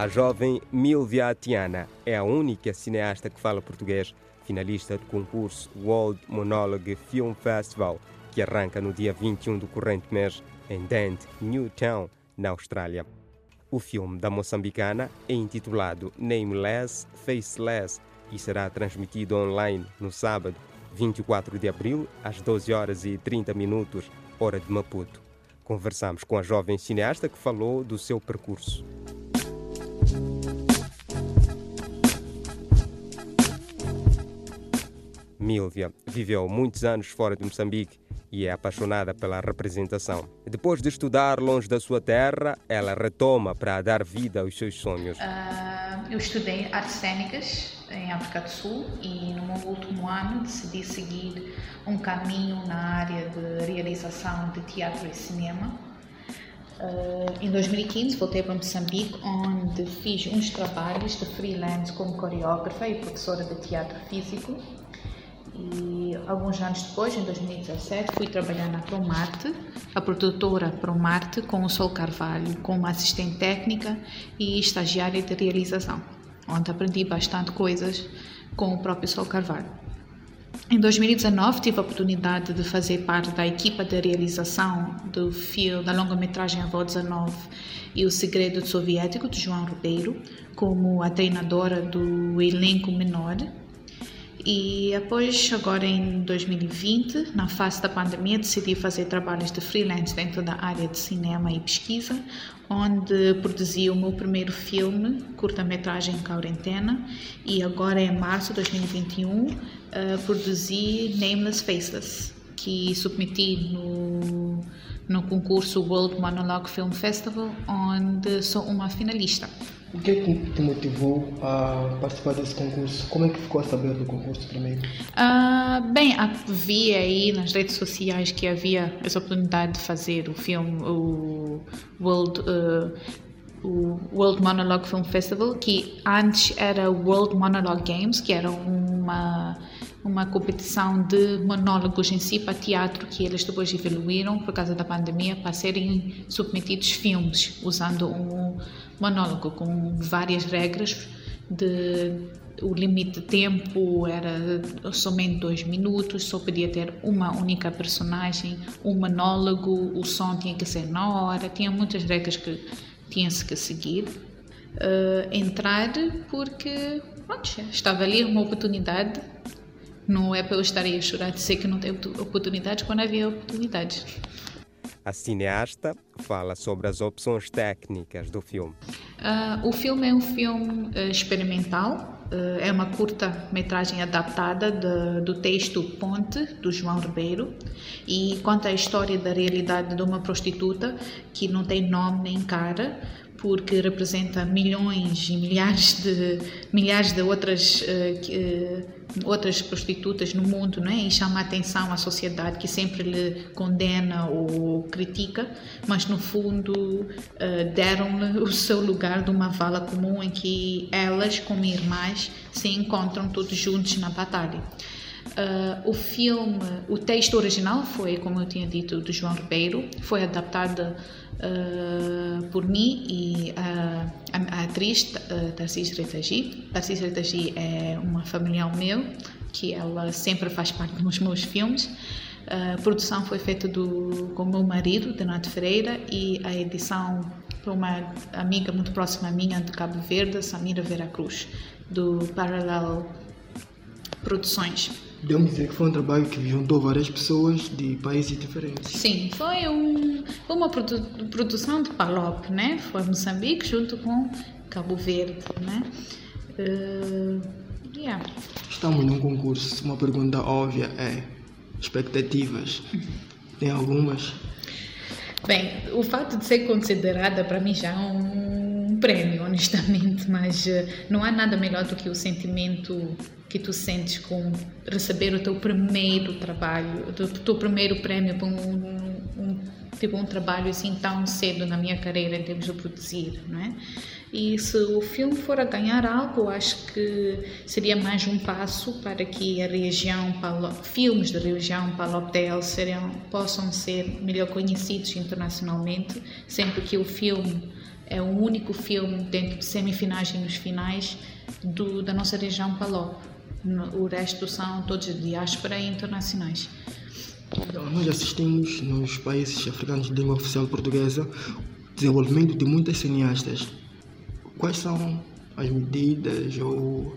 A jovem Milvia Atiana é a única cineasta que fala português, finalista do concurso World Monologue Film Festival, que arranca no dia 21 do corrente mês em Dent, Newtown, na Austrália. O filme da moçambicana é intitulado Nameless, Faceless e será transmitido online no sábado, 24 de abril, às 12 horas e 30 minutos, hora de Maputo. Conversamos com a jovem cineasta que falou do seu percurso. Milvia viveu muitos anos fora de Moçambique e é apaixonada pela representação. Depois de estudar longe da sua terra, ela retoma para dar vida aos seus sonhos. Uh, eu estudei artes cênicas em África do Sul e no meu último ano decidi seguir um caminho na área de realização de teatro e cinema. Uh, em 2015 voltei para Moçambique, onde fiz uns trabalhos de freelance como coreógrafa e professora de teatro físico e alguns anos depois, em 2017, fui trabalhar na Promarte, a produtora Promarte, com o Sol Carvalho, como assistente técnica e estagiária de realização, onde aprendi bastante coisas com o próprio Sol Carvalho. Em 2019 tive a oportunidade de fazer parte da equipa de realização do filme da longa-metragem Avó 19 e o Segredo Soviético de João Ribeiro, como a treinadora do elenco menor e após, agora em 2020, na fase da pandemia, decidi fazer trabalhos de freelance dentro da área de cinema e pesquisa, onde produzi o meu primeiro filme, curta-metragem Quarentena, e agora em março de 2021 uh, produzi Nameless Faceless, que submeti no, no concurso World Monologue Film Festival, onde sou uma finalista. O que é que te motivou a participar desse concurso? Como é que ficou a saber do concurso primeiro? Uh, bem, vi aí nas redes sociais que havia essa oportunidade de fazer o filme, o World, uh, o World Monologue Film Festival, que antes era World Monologue Games, que era uma uma competição de monólogos em si para teatro que eles depois evoluíram por causa da pandemia para serem submetidos filmes usando um monólogo com várias regras de o limite de tempo era somente dois minutos, só podia ter uma única personagem, um monólogo, o som tinha que ser na hora, tinha muitas regras que tinha-se que seguir. Uh, entrar porque pronto, estava ali uma oportunidade não é para eu estar aí a chorar de ser que não tenho oportunidades quando havia oportunidades. A cineasta fala sobre as opções técnicas do filme. Uh, o filme é um filme uh, experimental, uh, é uma curta-metragem adaptada de, do texto Ponte, do João Ribeiro, e conta a história da realidade de uma prostituta que não tem nome nem cara, porque representa milhões e milhares de milhares de outras uh, outras prostitutas no mundo, não é? E chama a atenção à sociedade que sempre lhe condena ou critica, mas no fundo uh, deram-lhe o seu lugar de uma vala comum em que elas, como irmãs, se encontram todos juntos na batalha. Uh, o filme, o texto original foi, como eu tinha dito, do João Ribeiro, foi adaptado uh, por mim e uh, a, a, atriz uh, Tarcís Retagi. Tarcís Retagi é uma familiar meu, que ela sempre faz parte dos meus filmes. A produção foi feita do, com o meu marido, Donato Ferreira, e a edição por uma amiga muito próxima minha de Cabo Verde, Samira Vera Cruz, do Parallel Produções. Podemos dizer que foi um trabalho que juntou várias pessoas de países diferentes. Sim, foi um, uma produ produção de Palop, né? Foi Moçambique junto com Cabo Verde, né? Uh, yeah. Estamos num concurso. Uma pergunta óbvia é expectativas. Tem algumas? Bem, o fato de ser considerada para mim já é um prêmio, honestamente, mas uh, não há nada melhor do que o sentimento que tu sentes com receber o teu primeiro trabalho, o teu primeiro prêmio por um, um, tipo um trabalho assim tão cedo na minha carreira em termos de produzir, não é? E se o filme for a ganhar algo, acho que seria mais um passo para que a região, filmes da região Palopdel seriam, possam ser melhor conhecidos internacionalmente, sempre que o filme é o único filme dentro de semifinais e nos finais do, da nossa região Palop. O resto são todos de diáspora e internacionais. Então, nós assistimos nos países africanos de língua oficial portuguesa o desenvolvimento de muitas cineastas. Quais são as medidas ou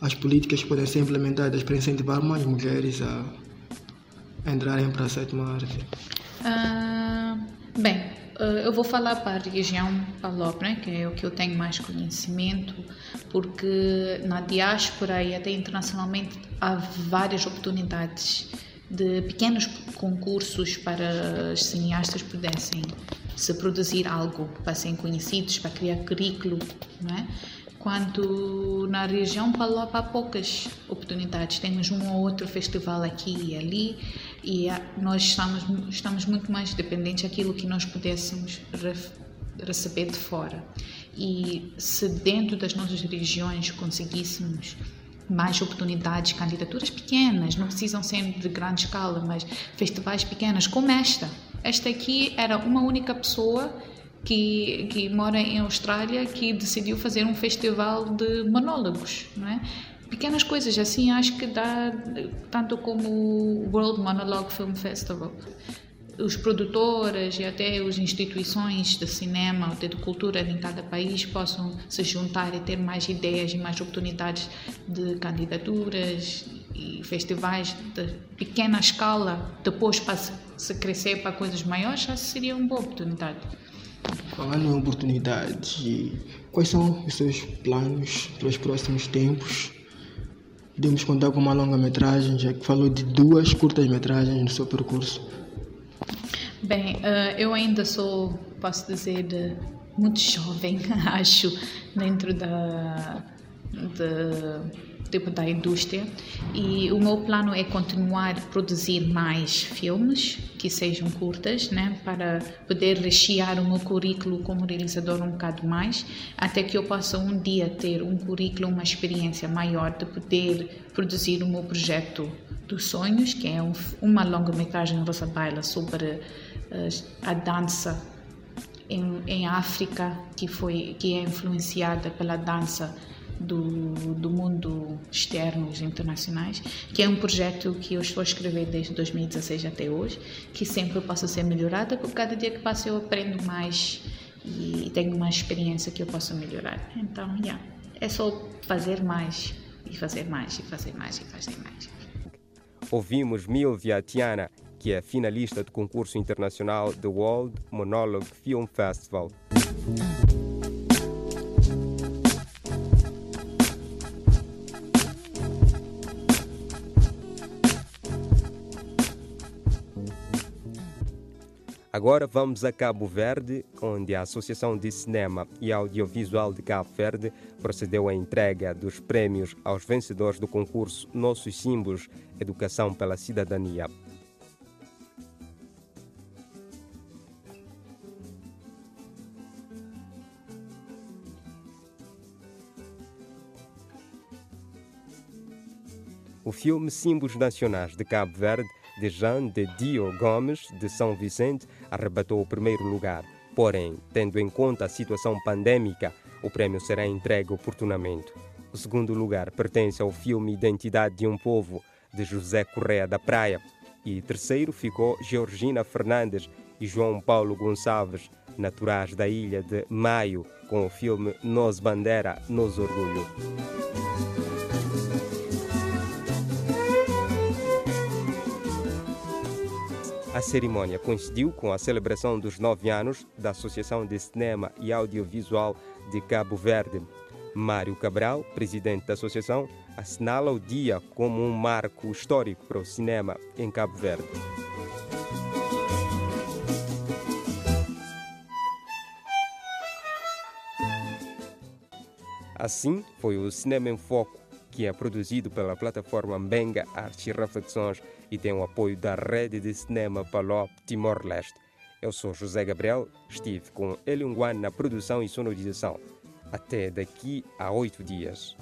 as políticas que podem ser implementadas para incentivar mais mulheres a entrarem para a sétima arte? Uh, bem, eu vou falar para a região Palop, né, que é o que eu tenho mais conhecimento, porque na diáspora e até internacionalmente há várias oportunidades de pequenos concursos para os cineastas pudessem se produzir algo para serem conhecidos, para criar currículo, não é? Quanto na região Palop há poucas oportunidades, temos um ou outro festival aqui e ali e nós estamos, estamos muito mais dependentes daquilo que nós pudéssemos receber de fora. E se dentro das nossas regiões conseguíssemos mais oportunidades, candidaturas pequenas, não precisam ser de grande escala, mas festivais pequenos, como esta. Esta aqui era uma única pessoa que, que mora em Austrália que decidiu fazer um festival de monólogos, não é? Pequenas coisas assim, acho que dá tanto como o World Monologue Film Festival os produtores e até as instituições de cinema ou de cultura em cada país possam se juntar e ter mais ideias e mais oportunidades de candidaturas e festivais de pequena escala, depois para se crescer para coisas maiores, já seria uma boa oportunidade. Falando em oportunidades, quais são os seus planos para os próximos tempos? Podemos contar com uma longa-metragem, já que falou de duas curtas-metragens no seu percurso. Bem, uh, eu ainda sou, posso dizer, de, muito jovem, acho, dentro da, de, tipo, da indústria e o meu plano é continuar a produzir mais filmes que sejam curtas, né, para poder rechear o meu currículo como realizador um bocado mais, até que eu possa um dia ter um currículo, uma experiência maior de poder produzir o meu projeto dos sonhos, que é um, uma longa-metragem Rosa Baila sobre a dança em, em África que foi que é influenciada pela dança do, do mundo externo e internacionais, que é um projeto que eu estou a escrever desde 2016 até hoje, que sempre possa ser melhorada, porque cada dia que passa eu aprendo mais e tenho uma experiência que eu possa melhorar. Então, yeah, é só fazer mais e fazer mais e fazer mais e fazer mais. Ouvimos Milvia Tiana que é finalista do concurso internacional The World Monologue Film Festival. Agora vamos a Cabo Verde, onde a Associação de Cinema e Audiovisual de Cabo Verde procedeu à entrega dos prêmios aos vencedores do concurso Nossos Símbolos Educação pela Cidadania. O filme Símbolos Nacionais de Cabo Verde, de Jean de Dio Gomes, de São Vicente, arrebatou o primeiro lugar. Porém, tendo em conta a situação pandêmica, o prêmio será entregue oportunamente. O segundo lugar pertence ao filme Identidade de um Povo, de José Correa da Praia. E terceiro ficou Georgina Fernandes e João Paulo Gonçalves, naturais da ilha de Maio, com o filme Nos Bandeira, Nos Orgulho. Cerimônia coincidiu com a celebração dos nove anos da Associação de Cinema e Audiovisual de Cabo Verde. Mário Cabral, presidente da associação, assinala o dia como um marco histórico para o cinema em Cabo Verde. Assim, foi o Cinema em Foco que é produzido pela plataforma Benga Artes e Reflexões e tem o apoio da Rede de Cinema Palop Timor-Leste. Eu sou José Gabriel, estive com Eliunguan na produção e sonorização. Até daqui a oito dias.